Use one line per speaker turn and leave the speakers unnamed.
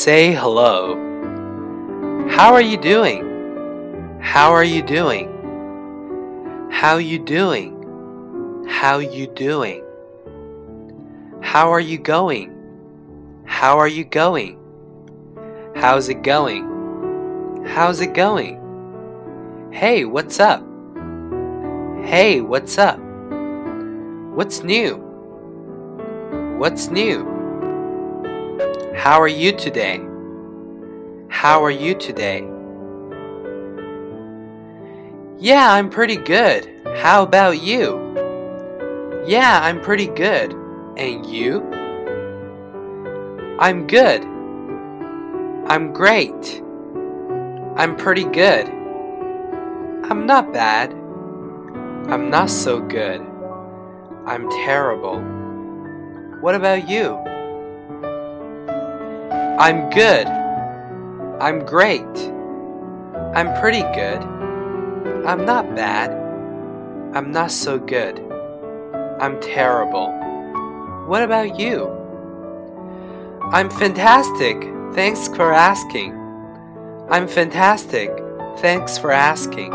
Say hello. How are you doing? How are you doing? How you doing? How you doing? How are you going? How are you going? How's it going? How's it going? Hey, what's up? Hey, what's up? What's new? What's new? How are you today? How are you today? Yeah, I'm pretty good. How about you? Yeah, I'm pretty good. And you? I'm good. I'm great. I'm pretty good. I'm not bad. I'm not so good. I'm terrible. What about you? I'm good. I'm great. I'm pretty good. I'm not bad. I'm not so good. I'm terrible. What about you? I'm fantastic. Thanks for asking. I'm fantastic. Thanks for asking.